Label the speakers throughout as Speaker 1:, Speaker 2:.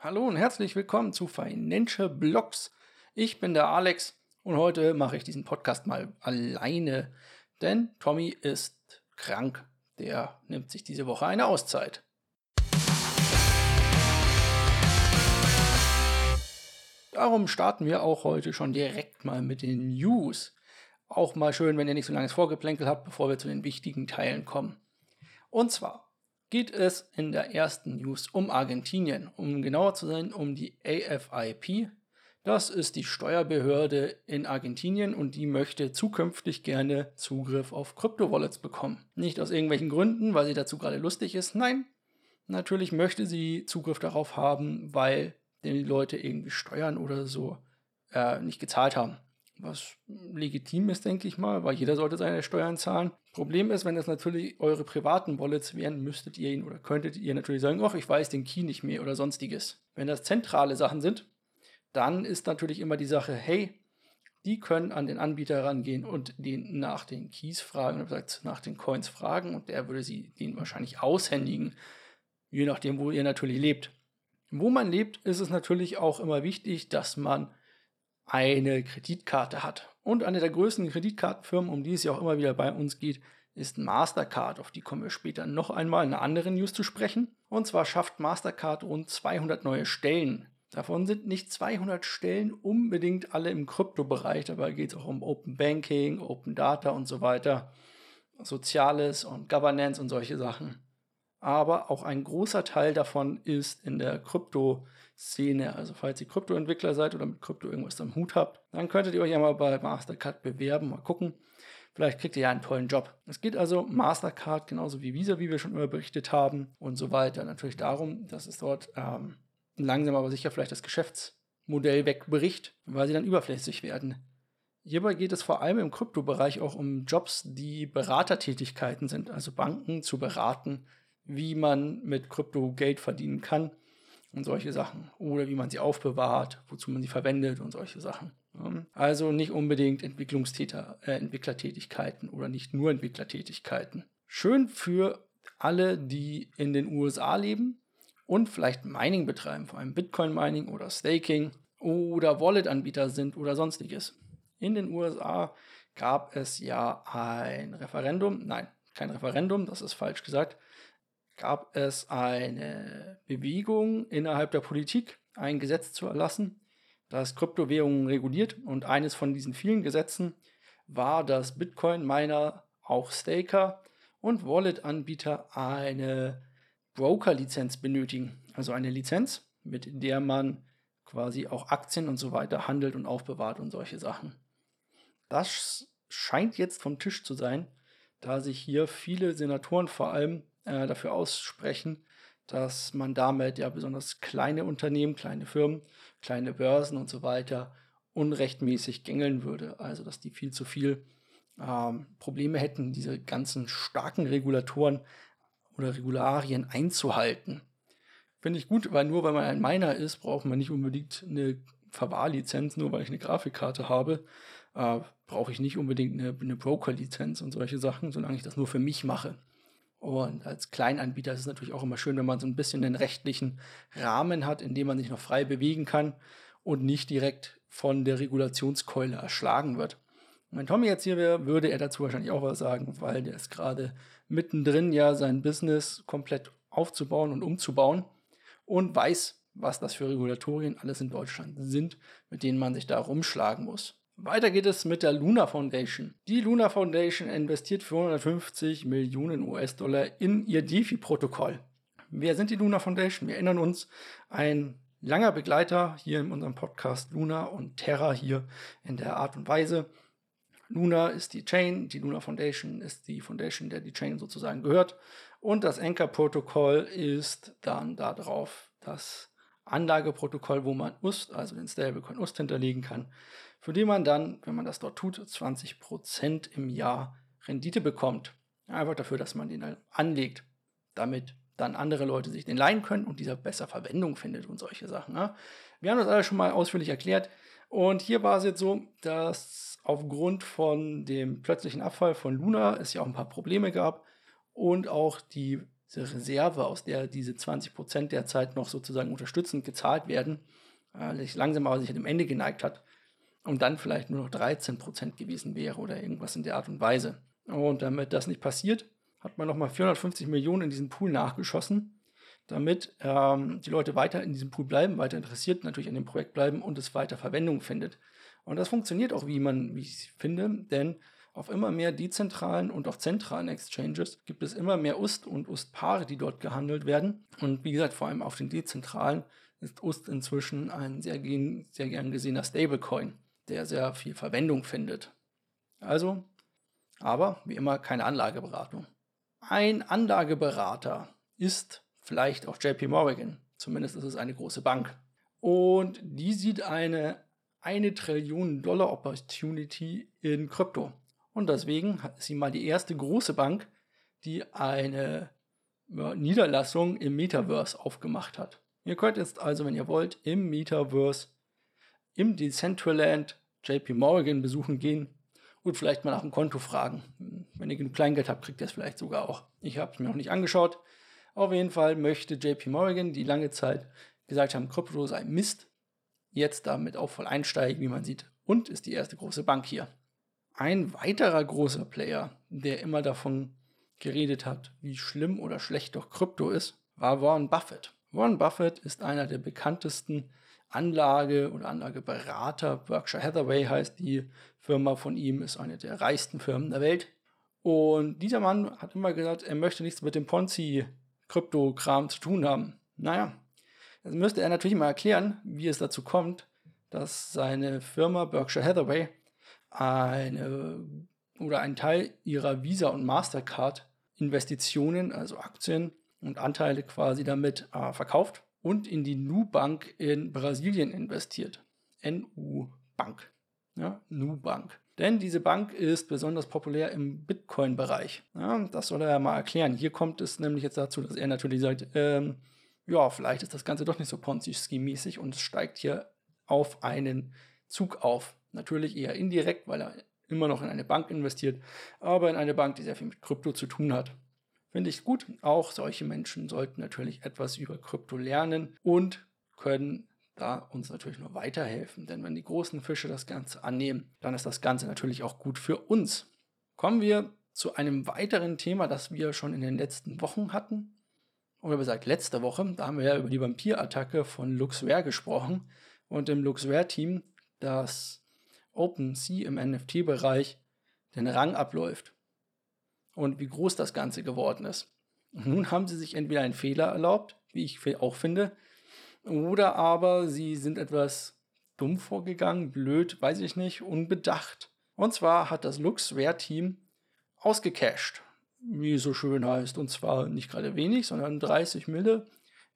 Speaker 1: Hallo und herzlich willkommen zu Financial Blogs. Ich bin der Alex und heute mache ich diesen Podcast mal alleine, denn Tommy ist krank. Der nimmt sich diese Woche eine Auszeit. Darum starten wir auch heute schon direkt mal mit den News. Auch mal schön, wenn ihr nicht so langes Vorgeplänkel habt, bevor wir zu den wichtigen Teilen kommen. Und zwar geht es in der ersten News um Argentinien, um genauer zu sein, um die AFIP. Das ist die Steuerbehörde in Argentinien und die möchte zukünftig gerne Zugriff auf Kryptowallets bekommen. Nicht aus irgendwelchen Gründen, weil sie dazu gerade lustig ist. Nein, natürlich möchte sie Zugriff darauf haben, weil die Leute irgendwie Steuern oder so äh, nicht gezahlt haben was legitim ist, denke ich mal, weil jeder sollte seine Steuern zahlen. Problem ist, wenn das natürlich eure privaten Wallets wären, müsstet ihr ihn oder könntet ihr natürlich sagen, ach, ich weiß den Key nicht mehr oder sonstiges. Wenn das zentrale Sachen sind, dann ist natürlich immer die Sache, hey, die können an den Anbieter rangehen und den nach den Keys fragen, oder nach den Coins fragen und der würde sie den wahrscheinlich aushändigen, je nachdem, wo ihr natürlich lebt. Wo man lebt, ist es natürlich auch immer wichtig, dass man eine Kreditkarte hat. Und eine der größten Kreditkartenfirmen, um die es ja auch immer wieder bei uns geht, ist Mastercard. Auf die kommen wir später noch einmal in einer anderen News zu sprechen. Und zwar schafft Mastercard rund 200 neue Stellen. Davon sind nicht 200 Stellen unbedingt alle im Kryptobereich. Dabei geht es auch um Open Banking, Open Data und so weiter. Soziales und Governance und solche Sachen aber auch ein großer Teil davon ist in der Krypto-Szene. Also falls ihr Kryptoentwickler seid oder mit Krypto irgendwas am Hut habt, dann könntet ihr euch ja mal bei Mastercard bewerben, mal gucken. Vielleicht kriegt ihr ja einen tollen Job. Es geht also Mastercard genauso wie Visa, wie wir schon immer berichtet haben und so weiter. Natürlich darum, dass es dort ähm, langsam aber sicher vielleicht das Geschäftsmodell wegbricht, weil sie dann überflüssig werden. Hierbei geht es vor allem im Kryptobereich auch um Jobs, die Beratertätigkeiten sind, also Banken zu beraten, wie man mit Krypto Geld verdienen kann und solche Sachen. Oder wie man sie aufbewahrt, wozu man sie verwendet und solche Sachen. Also nicht unbedingt Entwicklungstäter, äh, Entwicklertätigkeiten oder nicht nur Entwicklertätigkeiten. Schön für alle, die in den USA leben und vielleicht Mining betreiben, vor allem Bitcoin Mining oder Staking oder Wallet-Anbieter sind oder sonstiges. In den USA gab es ja ein Referendum, nein, kein Referendum, das ist falsch gesagt, gab es eine Bewegung innerhalb der Politik, ein Gesetz zu erlassen, das Kryptowährungen reguliert. Und eines von diesen vielen Gesetzen war, dass Bitcoin-Miner, auch Staker und Wallet-Anbieter eine Broker-Lizenz benötigen. Also eine Lizenz, mit der man quasi auch Aktien und so weiter handelt und aufbewahrt und solche Sachen. Das scheint jetzt vom Tisch zu sein, da sich hier viele Senatoren vor allem äh, dafür aussprechen, dass man damit ja besonders kleine Unternehmen, kleine Firmen, kleine Börsen und so weiter unrechtmäßig gängeln würde. Also dass die viel zu viel ähm, Probleme hätten, diese ganzen starken Regulatoren oder Regularien einzuhalten. Finde ich gut, weil nur weil man ein Miner ist, braucht man nicht unbedingt eine Verwahrlizenz, nur weil ich eine Grafikkarte habe, äh, brauche ich nicht unbedingt eine, eine Broker-Lizenz und solche Sachen, solange ich das nur für mich mache. Und als Kleinanbieter ist es natürlich auch immer schön, wenn man so ein bisschen den rechtlichen Rahmen hat, in dem man sich noch frei bewegen kann und nicht direkt von der Regulationskeule erschlagen wird. Wenn Tommy jetzt hier wäre, würde er dazu wahrscheinlich auch was sagen, weil der ist gerade mittendrin, ja, sein Business komplett aufzubauen und umzubauen und weiß, was das für Regulatorien alles in Deutschland sind, mit denen man sich da rumschlagen muss. Weiter geht es mit der Luna Foundation. Die Luna Foundation investiert 450 Millionen US-Dollar in ihr DeFi-Protokoll. Wer sind die Luna Foundation? Wir erinnern uns, ein langer Begleiter hier in unserem Podcast Luna und Terra hier in der Art und Weise. Luna ist die Chain, die Luna Foundation ist die Foundation, der die Chain sozusagen gehört. Und das Anchor-Protokoll ist dann darauf das Anlageprotokoll, wo man UST, also den Stablecoin UST hinterlegen kann für den man dann, wenn man das dort tut, 20% im Jahr Rendite bekommt. Einfach dafür, dass man den anlegt, damit dann andere Leute sich den leihen können und dieser besser Verwendung findet und solche Sachen. Ne? Wir haben das alles schon mal ausführlich erklärt. Und hier war es jetzt so, dass aufgrund von dem plötzlichen Abfall von Luna es ja auch ein paar Probleme gab und auch die diese Reserve, aus der diese 20% derzeit noch sozusagen unterstützend gezahlt werden, äh, sich langsam aber sich dem Ende geneigt hat und dann vielleicht nur noch 13% gewesen wäre oder irgendwas in der Art und Weise. Und damit das nicht passiert, hat man nochmal 450 Millionen in diesen Pool nachgeschossen, damit ähm, die Leute weiter in diesem Pool bleiben, weiter interessiert natürlich an dem Projekt bleiben und es weiter Verwendung findet. Und das funktioniert auch, wie man, wie ich finde, denn auf immer mehr dezentralen und auch zentralen Exchanges gibt es immer mehr UST und UST-Paare, die dort gehandelt werden. Und wie gesagt, vor allem auf den dezentralen ist UST inzwischen ein sehr, sehr gern gesehener Stablecoin, der sehr viel Verwendung findet. Also, aber wie immer keine Anlageberatung. Ein Anlageberater ist vielleicht auch JP Morgan. Zumindest ist es eine große Bank. Und die sieht eine eine Trillion Dollar Opportunity in Krypto. Und deswegen ist sie mal die erste große Bank, die eine Niederlassung im Metaverse aufgemacht hat. Ihr könnt jetzt also, wenn ihr wollt, im Metaverse, im Decentraland JP Morgan besuchen gehen und vielleicht mal nach dem Konto fragen. Wenn ihr genug Kleingeld habt, kriegt ihr es vielleicht sogar auch. Ich habe es mir noch nicht angeschaut. Auf jeden Fall möchte JP Morgan, die lange Zeit gesagt haben, Krypto sei Mist, jetzt damit auch voll einsteigen, wie man sieht, und ist die erste große Bank hier. Ein weiterer großer Player, der immer davon geredet hat, wie schlimm oder schlecht doch Krypto ist, war Warren Buffett. Warren Buffett ist einer der bekanntesten Anlage- oder Anlageberater. Berkshire Hathaway heißt die Firma von ihm, ist eine der reichsten Firmen der Welt. Und dieser Mann hat immer gesagt, er möchte nichts mit dem Ponzi-Krypto-Kram zu tun haben. Naja, Jetzt müsste er natürlich mal erklären, wie es dazu kommt, dass seine Firma Berkshire Hathaway eine oder einen Teil ihrer Visa und Mastercard Investitionen, also Aktien und Anteile quasi damit äh, verkauft und in die Nubank in Brasilien investiert. NU Bank. Ja, Nubank. Denn diese Bank ist besonders populär im Bitcoin-Bereich. Ja, das soll er ja mal erklären. Hier kommt es nämlich jetzt dazu, dass er natürlich sagt, ähm, ja, vielleicht ist das Ganze doch nicht so Ponzi-Scheme-mäßig und es steigt hier auf einen Zug auf. Natürlich eher indirekt, weil er immer noch in eine Bank investiert, aber in eine Bank, die sehr viel mit Krypto zu tun hat. Finde ich gut. Auch solche Menschen sollten natürlich etwas über Krypto lernen und können da uns natürlich nur weiterhelfen. Denn wenn die großen Fische das Ganze annehmen, dann ist das Ganze natürlich auch gut für uns. Kommen wir zu einem weiteren Thema, das wir schon in den letzten Wochen hatten oder besagt letzte Woche, da haben wir ja über die Vampirattacke von Luxware gesprochen und im Luxware-Team, das OpenSea im NFT-Bereich den Rang abläuft und wie groß das Ganze geworden ist. Nun haben sie sich entweder einen Fehler erlaubt, wie ich auch finde, oder aber sie sind etwas dumm vorgegangen, blöd, weiß ich nicht, unbedacht. Und zwar hat das Luxware-Team ausgecached wie es so schön heißt. Und zwar nicht gerade wenig, sondern 30 Mille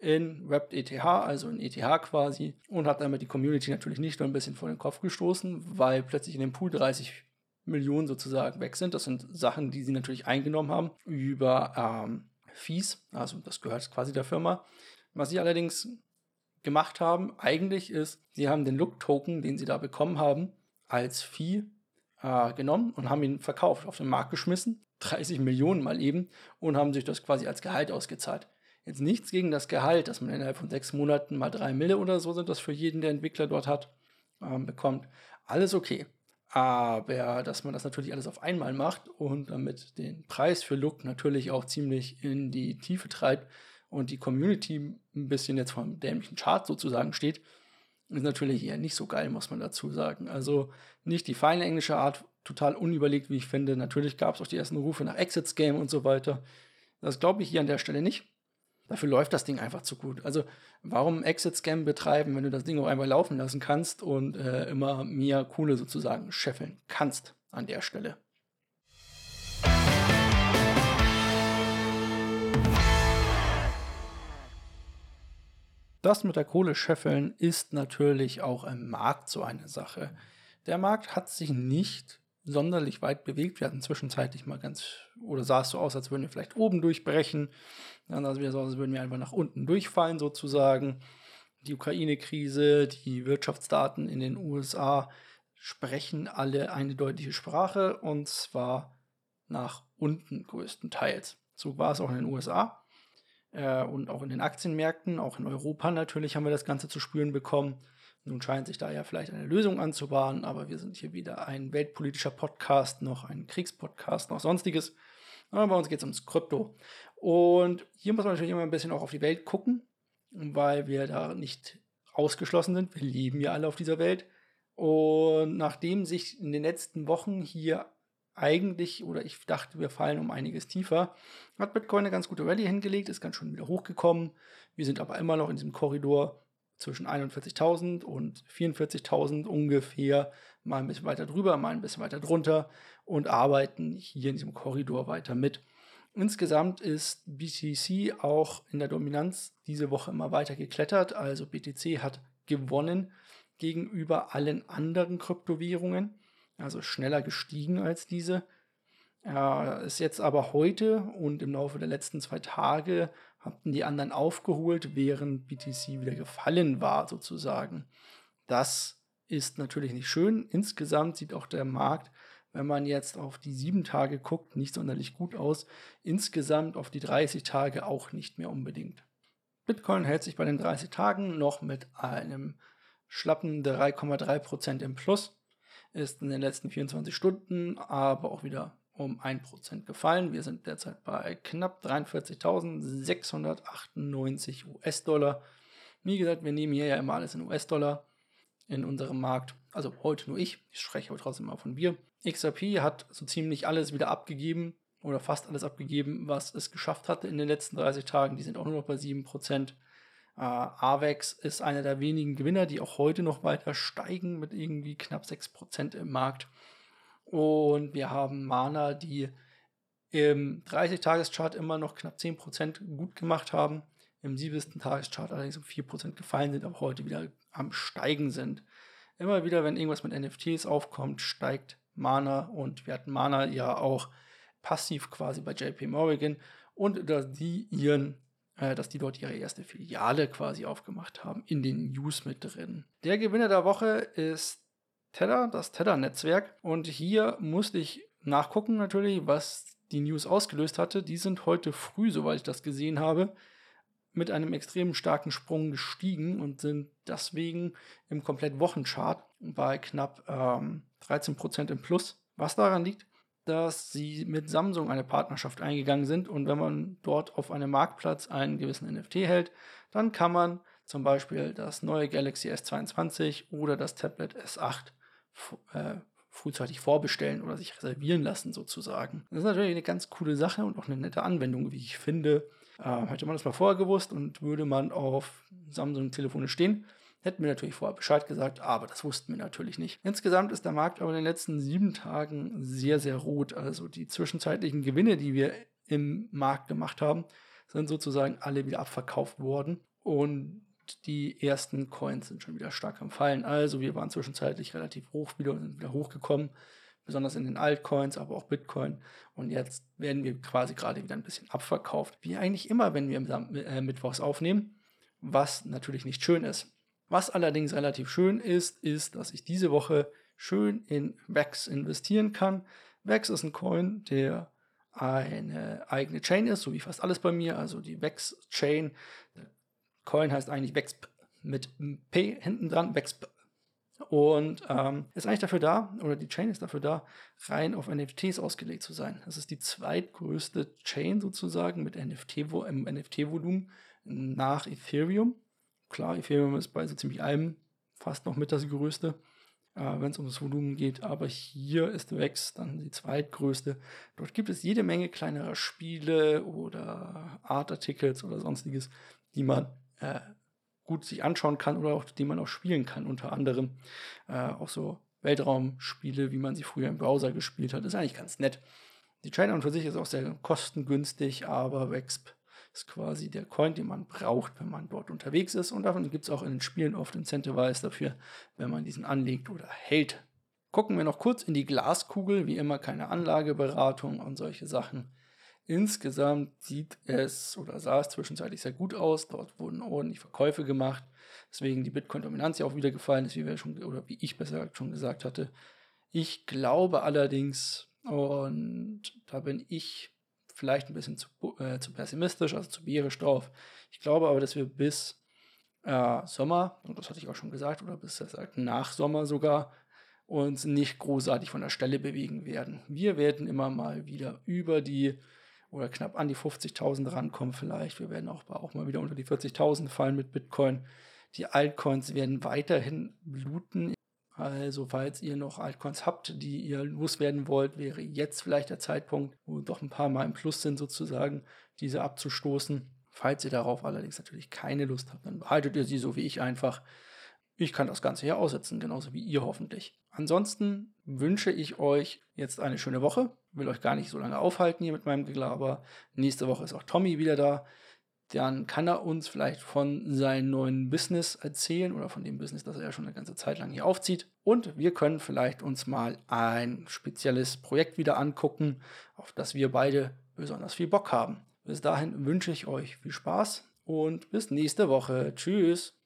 Speaker 1: in Wrapped ETH, also in ETH quasi, und hat damit die Community natürlich nicht nur ein bisschen vor den Kopf gestoßen, weil plötzlich in dem Pool 30 Millionen sozusagen weg sind. Das sind Sachen, die sie natürlich eingenommen haben über ähm, Fees, also das gehört quasi der Firma. Was sie allerdings gemacht haben, eigentlich ist, sie haben den Look-Token, den sie da bekommen haben, als Fee äh, genommen und haben ihn verkauft, auf den Markt geschmissen 30 Millionen mal eben und haben sich das quasi als Gehalt ausgezahlt. Jetzt nichts gegen das Gehalt, dass man innerhalb von sechs Monaten mal drei Mille oder so sind, das für jeden, der Entwickler dort hat, ähm, bekommt. Alles okay. Aber dass man das natürlich alles auf einmal macht und damit den Preis für Look natürlich auch ziemlich in die Tiefe treibt und die Community ein bisschen jetzt vom dämlichen Chart sozusagen steht, ist natürlich eher nicht so geil, muss man dazu sagen. Also nicht die feine englische Art total unüberlegt, wie ich finde. Natürlich gab es auch die ersten Rufe nach Exits Game und so weiter. Das glaube ich hier an der Stelle nicht. Dafür läuft das Ding einfach zu gut. Also, warum Exit Scam betreiben, wenn du das Ding auch einfach laufen lassen kannst und äh, immer mehr Kohle sozusagen scheffeln kannst an der Stelle? Das mit der Kohle scheffeln ist natürlich auch im Markt so eine Sache. Der Markt hat sich nicht sonderlich weit bewegt. Wir hatten zwischenzeitlich mal ganz, oder sah es so aus, als würden wir vielleicht oben durchbrechen. Dann sah es so aus, als würden wir einfach nach unten durchfallen sozusagen. Die Ukraine-Krise, die Wirtschaftsdaten in den USA sprechen alle eine deutliche Sprache und zwar nach unten größtenteils. So war es auch in den USA. Äh, und auch in den Aktienmärkten, auch in Europa natürlich haben wir das Ganze zu spüren bekommen. Nun scheint sich da ja vielleicht eine Lösung anzubahnen, aber wir sind hier weder ein weltpolitischer Podcast noch ein Kriegspodcast noch sonstiges. Aber bei uns geht es ums Krypto. Und hier muss man natürlich immer ein bisschen auch auf die Welt gucken, weil wir da nicht ausgeschlossen sind. Wir leben ja alle auf dieser Welt. Und nachdem sich in den letzten Wochen hier eigentlich, oder ich dachte, wir fallen um einiges tiefer, hat Bitcoin eine ganz gute Rallye hingelegt, ist ganz schön wieder hochgekommen. Wir sind aber immer noch in diesem Korridor zwischen 41.000 und 44.000 ungefähr, mal ein bisschen weiter drüber, mal ein bisschen weiter drunter und arbeiten hier in diesem Korridor weiter mit. Insgesamt ist BTC auch in der Dominanz diese Woche immer weiter geklettert, also BTC hat gewonnen gegenüber allen anderen Kryptowährungen also schneller gestiegen als diese. Er ist jetzt aber heute und im Laufe der letzten zwei Tage hatten die anderen aufgeholt, während BTC wieder gefallen war, sozusagen. Das ist natürlich nicht schön. Insgesamt sieht auch der Markt, wenn man jetzt auf die sieben Tage guckt, nicht sonderlich gut aus. Insgesamt auf die 30 Tage auch nicht mehr unbedingt. Bitcoin hält sich bei den 30 Tagen noch mit einem schlappen 3,3% im Plus ist in den letzten 24 Stunden aber auch wieder um 1% gefallen. Wir sind derzeit bei knapp 43.698 US-Dollar. Wie gesagt, wir nehmen hier ja immer alles in US-Dollar in unserem Markt. Also heute nur ich, ich spreche aber trotzdem mal von wir. XRP hat so ziemlich alles wieder abgegeben oder fast alles abgegeben, was es geschafft hatte in den letzten 30 Tagen. Die sind auch nur noch bei 7%. Äh, Avex ist einer der wenigen Gewinner, die auch heute noch weiter steigen mit irgendwie knapp 6% im Markt. Und wir haben Mana, die im 30-Tages-Chart immer noch knapp 10% gut gemacht haben, im 70. Tageschart allerdings um 4% gefallen sind, aber heute wieder am Steigen sind. Immer wieder, wenn irgendwas mit NFTs aufkommt, steigt Mana und wir hatten Mana ja auch passiv quasi bei JP Morgan und da die ihren äh, dass die dort ihre erste Filiale quasi aufgemacht haben, in den News mit drin. Der Gewinner der Woche ist Tether, das Tether-Netzwerk. Und hier musste ich nachgucken natürlich, was die News ausgelöst hatte. Die sind heute früh, soweit ich das gesehen habe, mit einem extrem starken Sprung gestiegen und sind deswegen im komplett Wochenchart bei knapp ähm, 13% im Plus. Was daran liegt, dass sie mit Samsung eine Partnerschaft eingegangen sind und wenn man dort auf einem Marktplatz einen gewissen NFT hält, dann kann man zum Beispiel das neue Galaxy S22 oder das Tablet S8 äh, frühzeitig vorbestellen oder sich reservieren lassen sozusagen. Das ist natürlich eine ganz coole Sache und auch eine nette Anwendung, wie ich finde. Äh, hätte man das mal vorher gewusst und würde man auf Samsung-Telefone stehen, Hätten wir natürlich vorher Bescheid gesagt, aber das wussten wir natürlich nicht. Insgesamt ist der Markt aber in den letzten sieben Tagen sehr, sehr rot. Also die zwischenzeitlichen Gewinne, die wir im Markt gemacht haben, sind sozusagen alle wieder abverkauft worden. Und die ersten Coins sind schon wieder stark am Fallen. Also wir waren zwischenzeitlich relativ hoch wieder und sind wieder hochgekommen, besonders in den Altcoins, aber auch Bitcoin. Und jetzt werden wir quasi gerade wieder ein bisschen abverkauft, wie eigentlich immer, wenn wir äh, Mittwochs aufnehmen, was natürlich nicht schön ist. Was allerdings relativ schön ist, ist, dass ich diese Woche schön in Vex investieren kann. Vex ist ein Coin, der eine eigene Chain ist, so wie fast alles bei mir, also die Vex Chain. Coin heißt eigentlich Vex mit P hinten dran, Vex. Und ähm, ist eigentlich dafür da, oder die Chain ist dafür da, rein auf NFTs ausgelegt zu sein. Das ist die zweitgrößte Chain sozusagen mit NFT-Volumen NFT nach Ethereum. Klar, Ethereum ist bei so ziemlich allem fast noch mit das größte, äh, wenn es um das Volumen geht. Aber hier ist Vex dann die zweitgrößte. Dort gibt es jede Menge kleinerer Spiele oder Artartikels oder sonstiges, die man äh, gut sich anschauen kann oder auch die man auch spielen kann. Unter anderem äh, auch so Weltraumspiele, wie man sie früher im Browser gespielt hat. Ist eigentlich ganz nett. Die Chain an für sich ist auch sehr kostengünstig, aber Wexp ist quasi der Coin, den man braucht, wenn man dort unterwegs ist. Und davon gibt es auch in den Spielen oft Incentivize dafür, wenn man diesen anlegt oder hält. Gucken wir noch kurz in die Glaskugel, wie immer keine Anlageberatung und solche Sachen. Insgesamt sieht es oder sah es zwischenzeitlich sehr gut aus. Dort wurden ordentlich Verkäufe gemacht. Deswegen die Bitcoin-Dominanz ja auch wieder gefallen ist, wie wir schon, oder wie ich besser schon gesagt hatte. Ich glaube allerdings, und da bin ich vielleicht ein bisschen zu, äh, zu pessimistisch, also zu bierisch drauf. Ich glaube aber, dass wir bis äh, Sommer, und das hatte ich auch schon gesagt, oder bis sagt, nach Sommer sogar, uns nicht großartig von der Stelle bewegen werden. Wir werden immer mal wieder über die oder knapp an die 50.000 rankommen vielleicht. Wir werden auch, auch mal wieder unter die 40.000 fallen mit Bitcoin. Die Altcoins werden weiterhin bluten. Also falls ihr noch Altcoins habt, die ihr loswerden wollt, wäre jetzt vielleicht der Zeitpunkt, wo doch ein paar Mal im Plus sind sozusagen, diese abzustoßen. Falls ihr darauf allerdings natürlich keine Lust habt, dann behaltet ihr sie so wie ich einfach. Ich kann das Ganze hier aussetzen, genauso wie ihr hoffentlich. Ansonsten wünsche ich euch jetzt eine schöne Woche. Will euch gar nicht so lange aufhalten hier mit meinem Geglaber. Nächste Woche ist auch Tommy wieder da dann kann er uns vielleicht von seinem neuen Business erzählen oder von dem Business, das er ja schon eine ganze Zeit lang hier aufzieht. Und wir können vielleicht uns mal ein spezielles Projekt wieder angucken, auf das wir beide besonders viel Bock haben. Bis dahin wünsche ich euch viel Spaß und bis nächste Woche. Tschüss.